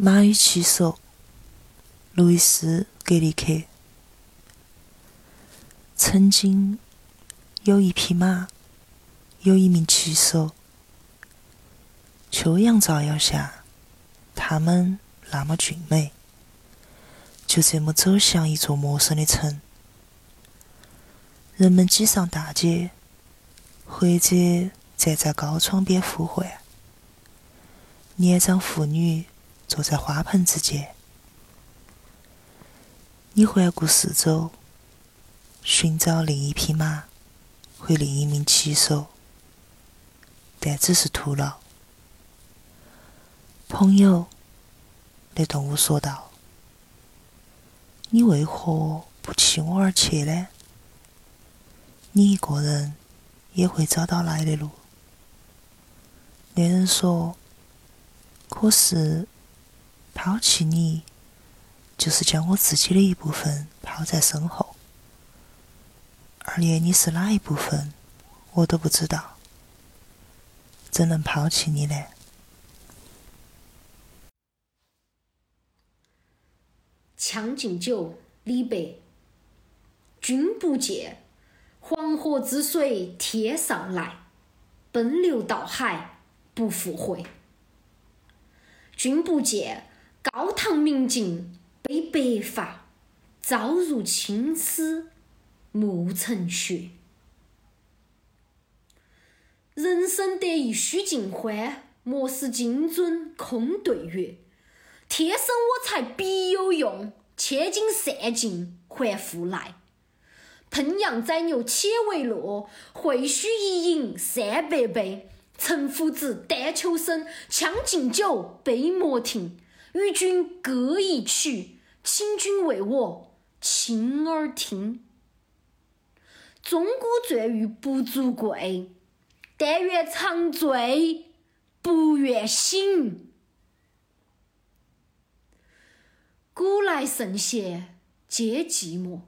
马与骑手，路易斯·格里克。曾经有一匹马，有一名骑手。秋阳照耀下，他们那么俊美。就这么走向一座陌生的城，人们挤上大街，或者站在高窗边呼唤。年长妇女。坐在花盆之间，你环顾四周，寻找另一匹马或另一名骑手，但只是徒劳。朋友，那动物说道：“你为何不弃我而去呢？你一个人也会找到来的路。”那人说：“可是。”抛弃你，就是将我自己的一部分抛在身后，而连你是哪一部分，我都不知道，怎能抛弃你呢？《将进酒》李白：君不见，黄河之水天上来，奔流到海不复回。君不见。高堂明镜悲白发，朝如青丝暮成雪。人生得意须尽欢，莫使金樽空对月。天生我材必有用，千金散尽还复来。烹羊宰牛且为乐，会须一饮三百杯。岑夫子，丹丘生，将进酒，杯莫停。与君歌一曲，请君为我倾耳听。钟鼓馔玉不足贵，但愿长醉不愿醒。古来圣贤皆寂寞，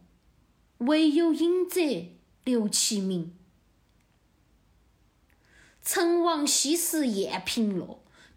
惟有饮者留其名。陈王昔时宴平乐。